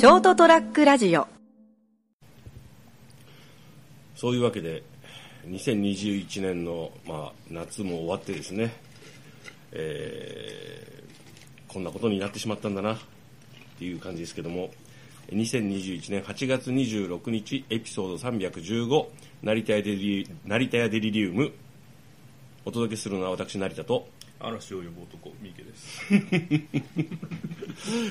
ショートトラックラジオ。そういうわけで2021年の、まあ、夏も終わってですね、えーこんなことになってしまったんだなっていう感じですけども。2021年8月26日エピソード315成田屋デリ成田屋デリリウム。お届けするのは私成田と嵐を呼ぶ男三池です。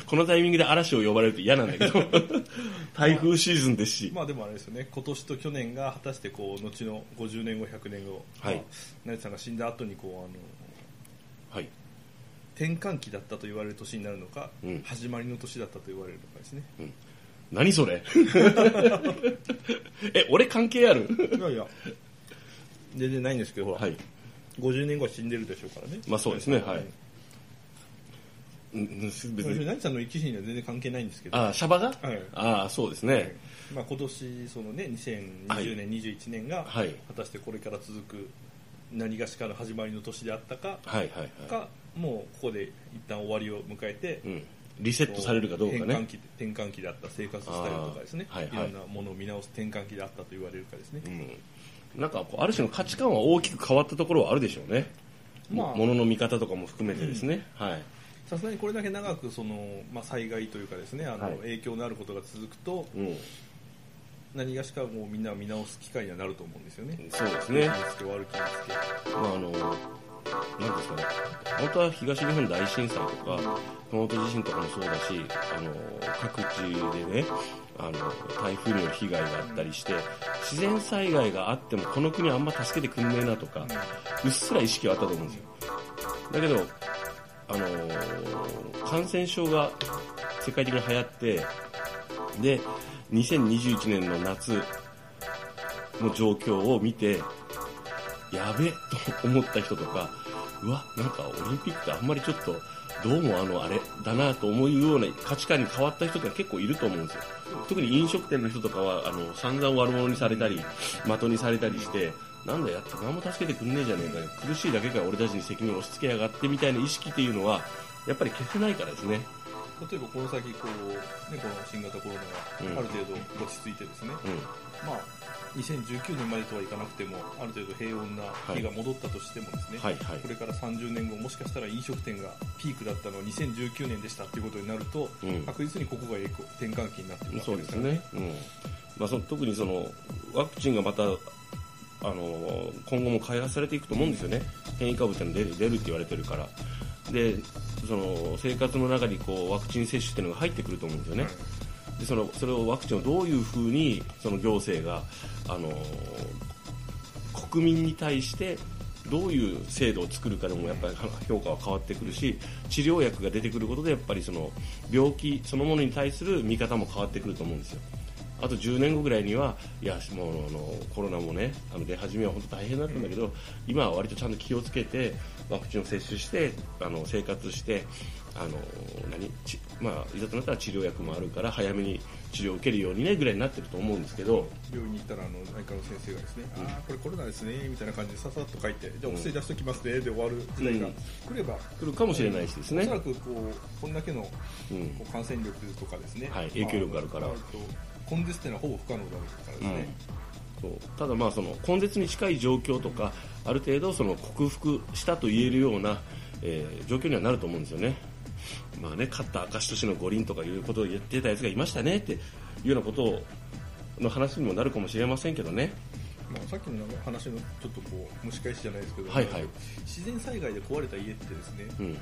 このタイミングで嵐を呼ばれると嫌なんだけど 台風シーズンですし、まあでもあれですよね。今年と去年が果たしてこう後の50年後100年後、はい。まあ成田さんが死んだ後にこうあのはい。転換期だったと言われる年になるのか、うん。始まりの年だったと言われるのかですね。何それ？え俺関係ある？いやいや。全然ないんですけどほら、はい50年後は死んでるでしょうからね。まあそうですねはい。うん別別に。に成田さんの生き死には全然関係ないんですけど。あシャバが、はい。ああそうですね、まあ、今年そのね2020年、21年がはい。果たしてこれから続く何がしかの始まりの年であったかはいはいはい。かもうここで一旦終わりを迎えて、うん、リセットされるかどうか転換ね、期転換期であった生活スタイルとかですね、はいはい。いろんなものを見直す転換期であったと言われるかですね、うん、なんかこうある種の価値観は大きく変わったところはあるでしょうね、まあものの見方とかも含めてですね、はい。さすがにこれだけ長くその、まあ、災害というかですねあの、はい。影響のあることが続くとうん、何がしかもうみんな見直す機会にはなると思うんですよね。そうですね。気につけ悪気につまああのなんですかね。本当は東日本大震災とか熊本地震とかもそうだしあの各地でねあの台風による被害があったりして自然災害があってもこの国あんま助けてくんねえなとか、うっすら意識はあったと思うんですよ。だけどあの感染症が世界的に流行ってで2021年の夏の状況を見てやべえと思った人とかうわなんかオリンピックあんまりちょっとどうもあのあれだなと思うような価値観に変わった人が結構いると思うんですよ。特に飲食店の人とかはあの散々悪者にされたり的にされたりしてなんだやって何も助けてくんねえじゃねえかよ。苦しいだけか俺たちに責任を押し付けやがってみたいな意識っていうのはやっぱり消せないからですね。例えばこの先こう、ね、この新型コロナがある程度落ち着いてですね、うまあ、2019年までとはいかなくてもある程度平穏な日が戻ったとしてもですね、んはいはい。これから30年後もしかしたら飲食店がピークだったのは2019年でしたっていうことになると、うん。確実にここが転換期になってくるわそうでけですからすね、うん。まあ、その特にそのワクチンがまたあの今後も開発されていくと思うんですよね、変異株ってのが出る出るって言われてるから、でその生活の中にこうワクチン接種っていうのが入ってくると思うんですよね、でそのそれをワクチンをどういうふうにその行政があの国民に対してどういう制度を作るかでもやっぱり 評価は変わってくるし治療薬が出てくることでやっぱりその病気そのものに対する見方も変わってくると思うんですよ。あと10年後ぐらいにはいやもうあのコロナもねあの出始めは本当大変だったんだけど、今は割とちゃんと気をつけてワクチンを接種してあの生活してあの何ちまあいざとなったら治療薬もあるから早めに治療を受けるようにねぐらいになってると思うんですけど。病院に行ったらあの内科の先生がですね、ああこれコロナですねみたいな感じでささっと書いてじゃあお薬出しときますねで終わる時代がうん。来れば、来るかもしれないしですね。おそらくこうこんだけのこうん。う感染力とかですね、はい影響力があるから根絶っていうのはほぼ不可能だからですね、そうただまあその根絶に近い状況とかある程度その克服したと言えるような、えー状況にはなると思うんですよね。まあね、勝った証としての五輪とかいうことを言ってたやつがいましたねっていうようなことをの話にもなるかもしれませんけどね。まあ、さっきの話のちょっとこう蒸し返しじゃないですけど、はいはい自然災害で壊れた家ってですねうん。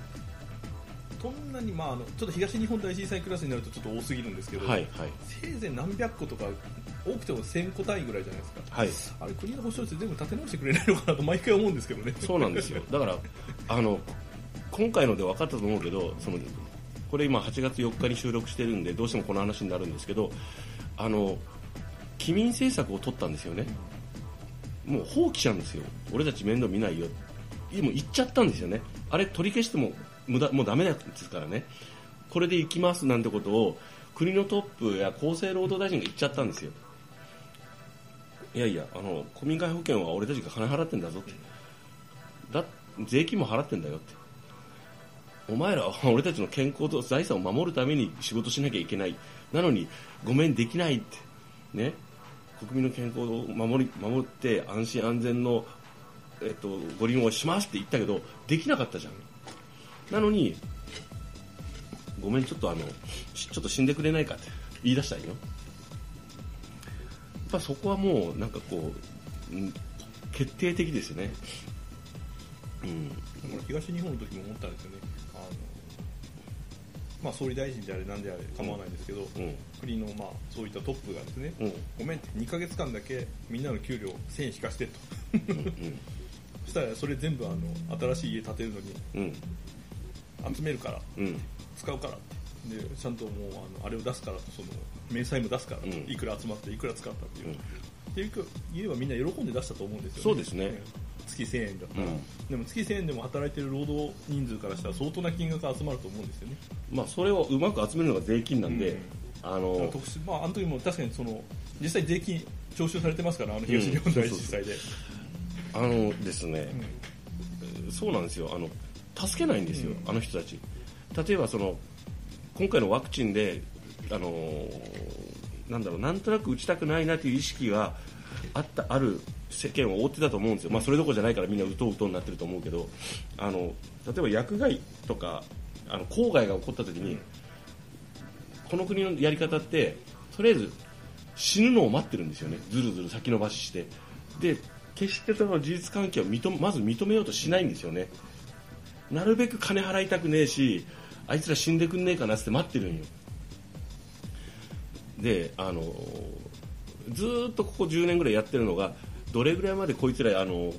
そんなに、まあ、あのちょっと東日本大震災クラスになるとちょっと多すぎるんですけど、はいはい。せいぜい何百個とか多くても1000個単位ぐらいじゃないですかはい。あれ国の保障して全部立て直してくれないのかなと毎回思うんですけどねそうなんですよ。だから、あの、今回ので分かったと思うけど、その、これ今8月4日に収録してるんで、どうしてもこの話になるんですけど、あの、機民政策を取ったんですよね。もう放棄したんですよ。俺たち面倒見ないよ。でも言っちゃったんですよね。あれ取り消しても無駄、もうダメなんですからね。これで行きますなんてことを、国のトップや厚生労働大臣が言っちゃったんですよ。いやいや、あの、公民会保険は俺たちが金払ってんだぞって。だ税金も払ってんだよってお前らは 俺たちの健康と財産を守るために仕事しなきゃいけないなのにごめんできないってね国民の健康を守り守って安心安全の、えっと、ご利用をしますって言ったけどできなかったじゃんなのにごめんちょっとあのちょっと死んでくれないかって言い出したんよ。やっぱそこはもうなんかこう、うん、決定的ですよね。うん。東日本の時も思ったんですよね。あの、まあ、総理大臣であれなんであれ構わないんですけど、うん。国のまあそういったトップがですね、うん。ごめんって2ヶ月間だけみんなの給料1000円引かしてと。うん。そしたらそれ全部あの新しい家建てるのにうん集めるからうん。使うから。ってでちゃんともうあのあれを出すからとその明細も出すからと、うん。いくら集まっていくら使ったっていう、うん。っていうか言えばみんな喜んで出したと思うんですよね。そうですね。月1000円だったら、うん。でも月1000円でも働いてる労働人数からしたら相当な金額が集まると思うんですよね。まあそれをうまく集めるのが税金なんで、うん。あの特殊まああの時も確かにその実際税金徴収されてますからあの東日本大震災で、あのですね、そうなんですよ。あの助けないんですよ、うん。あの人たち。例えばその今回のワクチンであのなんだろうなんとなく打ちたくないなという意識があったある世間を覆ってたと思うんですよ、まあ、それどころじゃないからみんなうとうとになってると思うけどあの例えば薬害とかあの公害が起こった時に、この国のやり方ってとりあえず死ぬのを待ってるんですよね。ずるずる先延ばしして。で決してその事実関係を認めまず認めようとしないんですよねなるべく金払いたくねえしあいつら死んでくんねえかなって待ってるんよ。であのずっとここ10年ぐらいやってるのがどれぐらいまでこいつらあの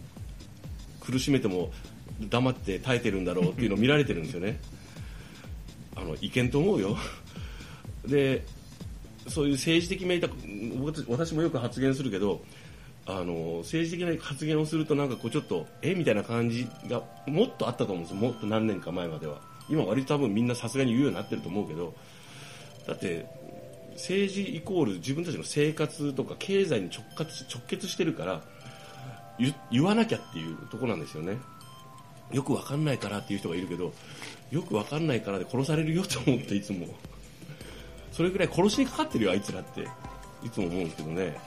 苦しめても黙って耐えてるんだろうっていうのを見られてるんですよね。あのいけんと思うよ。でそういう政治的メーター私もよく発言するけどあの政治的な発言をするとなんかこうちょっとえ？みたいな感じがもっとあったと思うんですもっと何年か前までは。今割と多分みんなさすがに言うようになってると思うけど。だって政治イコール自分たちの生活とか経済に直結直結してるから言わなきゃっていうところなんですよね。よくわかんないからっていう人がいるけどよくわかんないからで殺されるよと思っていつも。それぐらい殺しにかかってるよあいつらっていつも思うんですけどね。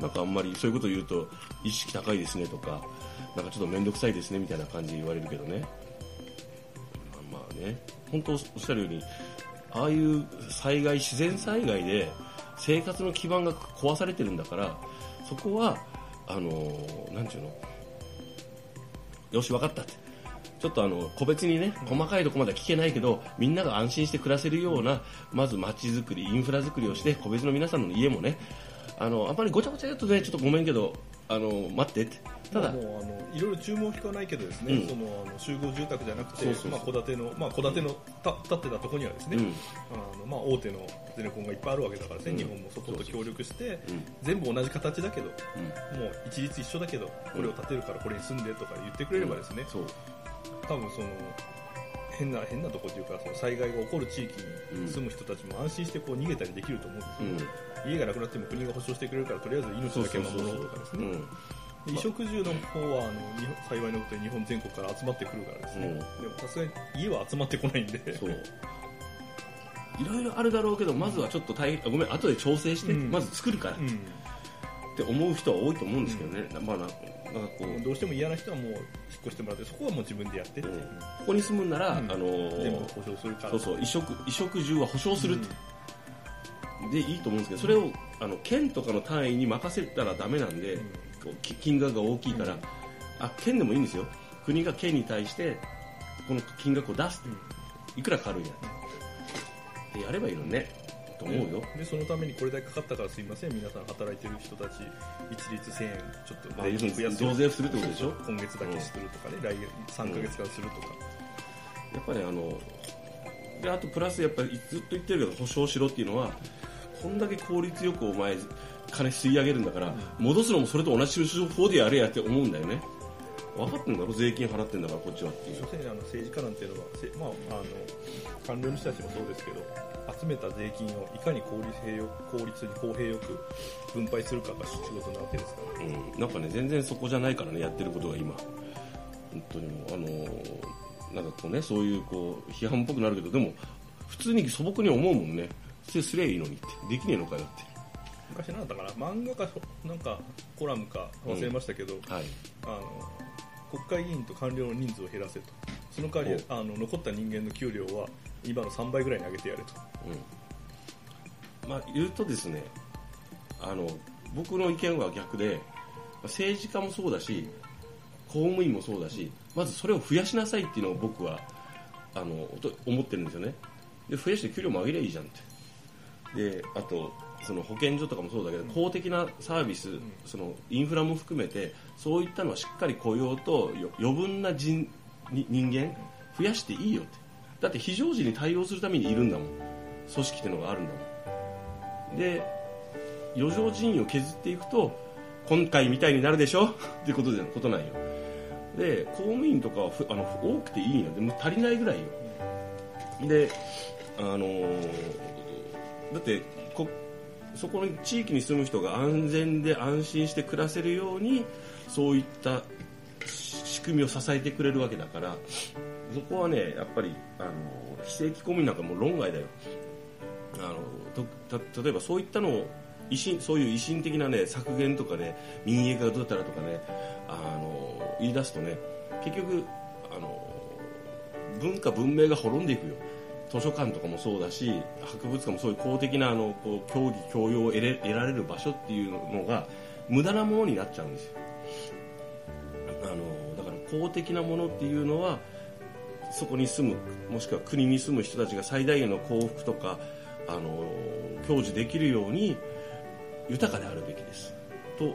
なんかあんまりそういうことを言うと意識高いですねとかなんかちょっと面倒くさいですねみたいな感じで言われるけどね。まあまあね。本当おっしゃるようにああいう災害自然災害で生活の基盤が壊されてるんだからそこはあのなんていうの？よし分かったって。ちょっとあの個別にね細かいとこまでは聞けないけどみんなが安心して暮らせるようなまず街づくりインフラづくりをして個別の皆さんの家もねあのあんまりごちゃごちゃ言うとねちょっとごめんけどあの待ってって。ただまあもうあのいろいろ注文引かないけどですね、うん。そのあの集合住宅じゃなくてまあ戸建てのまあ戸建てのた建ってたところにはですね、うん。あのまあ大手のゼネコンがいっぱいあるわけだからですね、うん。日本もそこと協力して、うん。全部同じ形だけどうん。もう一律一緒だけどこれを建てるからこれに住んでとか言ってくれればですね、多分その変な変なとこっていうかその災害が起こる地域に住む人たちも安心してこう逃げたりできると思うんですよ、家がなくなっても国が保証してくれるからとりあえず命だけ守ろうとかですね。衣食住の方はあの幸いなことに日本全国から集まってくるからですね、うん。でもさすがに家は集まってこないんで。そう。いろいろあるだろうけどまずはちょっっと大変ごめん後で調整して、うん。まず作るからっうん。て思う人は多いと思うんですけどね、まあななんかこう。どうしても嫌な人はもう引っ越してもらってそこはもう自分でやってって、う。ん。ここに住むんなら、うん。あのー全部保証するから。そうそう衣食衣食住は保証するって、でいいと思うんですけどそれをあの県とかの単位に任せたらダメなんで、うん金額が大きいから、うん。あ県でもいいんですよ。国が県に対してこの金額を出す。いくらかかるんや。でやればいいのにね。と思うよ、でそのためにこれだけかかったからすいません。皆さん働いてる人たち一律1000円ちょっとで要するに増税するってことでしょ？今月だけするとかね、来月3ヶ月間するとか、やっぱりあのであとプラスやっぱりずっと言ってるけど保証しろっていうのはこんだけ効率よくお前金吸い上げるんだから、戻すのもそれと同じ手法でやれやって思うんだよね。分かってんだろ税金払ってんだからこっちは。っていう所詮あの政治家なんていうのは、せまあ、あの官僚の人たちもそうですけど集めた税金をいかに効率平よ効率に公平よく分配するかが仕事なわけですから、うん、なんかね全然そこじゃないからねやってることが今。本当にもうあのーなんかこうねそういうこう批判っぽくなるけどでも普通に素朴に思うもんねそすりゃいいのにって。できねえのかよって。昔なんだから漫画かなんかコラムか忘れましたけど、はい。あの国会議員と官僚の人数を減らせと。その代わりあの残った人間の給料は今の3倍ぐらいに上げてやれと。うん。まあ言うとですねあの僕の意見は逆で政治家もそうだし公務員もそうだしまずそれを増やしなさいっていうのを僕はあのと思ってるんですよね。で増やして給料も上げりゃいいじゃんってであとその保健所とかもそうだけど公的なサービスそのインフラも含めてそういったのはしっかり雇用とよ余分な人に人間増やしていいよって。だって非常時に対応するためにいるんだもん。組織っていうのがあるんだもん。で余剰人員を削っていくと今回みたいになるでしょ？ってことでことなんよ。で公務員とかはふあの多くていいのでもう足りないぐらいよ。であのーだってこそこの地域に住む人が安全で安心して暮らせるようにそういった仕組みを支えてくれるわけだからそこはねやっぱりあの非正規公務員なんかも論外だよ。あのとた例えばそういったのを維新そういう維新的な、ね、削減とかね民営化がどうだったらとかねあの言い出すとね結局あの文化文明が滅んでいくよ。図書館とかもそうだし博物館もそういう公的なあのこう教義教養を得得られる場所っていうのが無駄なものになっちゃうんですよ。あのだから公的なものっていうのはそこに住むもしくは国に住む人たちが最大限の幸福とかあの享受できるように豊かであるべきです。と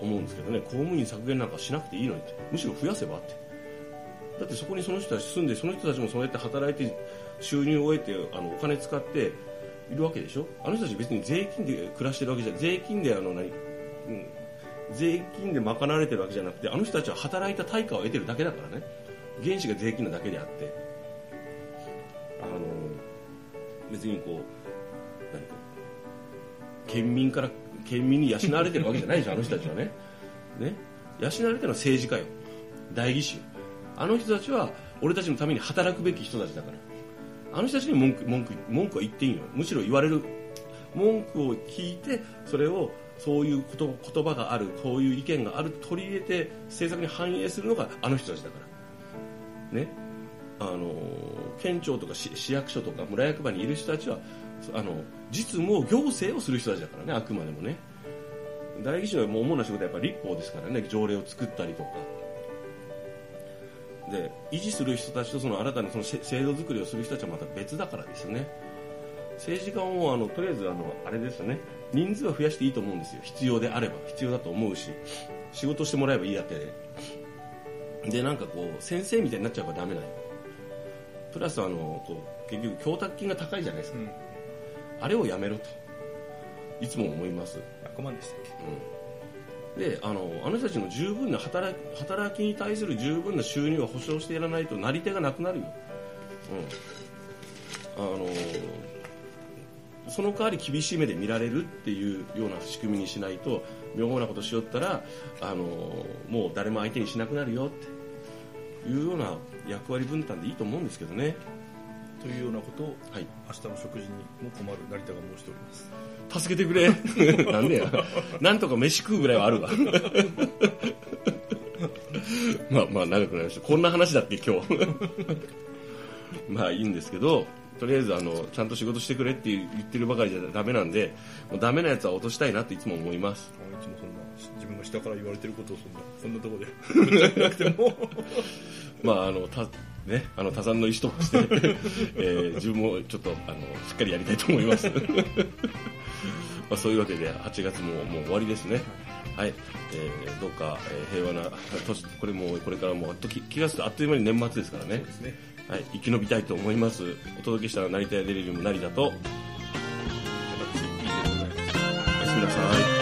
思うんですけどね公務員削減なんかしなくていいのにって。むしろ増やせばって。だってそこにその人たち住んでその人たちもそうやって働いて収入を得てあのお金使っているわけでしょ？あの人たち別に税金で暮らしてるわけじゃ税金であの何、うん、税金で賄われてるわけじゃなくてあの人たちは働いた対価を得てるだけだからね。原資が税金なだけであって。あの別にこう何か県民から県民に養われてるわけじゃないでしょあの人たちはね。ね。養われてるのは政治家よ。代議士よ。あの人たちは俺たちのために働くべき人たちだからあの人たちに文句文句文句は言っていいよ。むしろ言われる。文句を聞いてそれをそういうこと言葉があるこういう意見がある取り入れて政策に反映するのがあの人たちだから。ね。あの県庁とか市役所とか村役場にいる人たちはあの実務を行政をする人たちだからねあくまでもね。代議士の主な仕事はやっぱり立法ですからね条例を作ったりとか。で維持する人たちとその新たにその制度作りをする人たちはまた別だからですね。政治家もあのとりあえずあのあれですよね。人数は増やしていいと思うんですよ。必要であれば必要だと思うし仕事してもらえばいいだけで。でなんかこう先生みたいになっちゃえばダメなのプラスあのこう結局供託金が高いじゃないですか、うん。あれをやめろといつも思います、100万でしたっけ？うん、であのあの人たちの十分な働き働きに対する十分な収入を保障してやらないとなり手がなくなるよ、うん、あのその代わり厳しい目で見られるっていうような仕組みにしないと妙なことしよったらあのもう誰も相手にしなくなるよっていうような役割分担でいいと思うんですけどね。というようなことをはい。明日の食事にも困る成田が申しております。助けてくれ。なんでや。なんとか飯食うぐらいはあるわ。まあまあ長くなりました。こんな話だって今日。まあいいんですけどとりあえずあのちゃんと仕事してくれって言ってるばかりじゃダメなんでもうダメなやつは落としたいなっていつも思います。いつもそんな自分が下から言われてることをそんなそんなところで言なくても。まああのたねあの多産の意思として、えー自分もちょっとあのしっかりやりたいと思います。まあそういうわけで8月ももう終わりですね。はい、えーどうか、えー平和な年これもこれからもあっと気気がするとあっという間に年末ですからね。ね。はい、生き延びたいと思います。お届けした成田屋デリリウム成田とおやすみなさい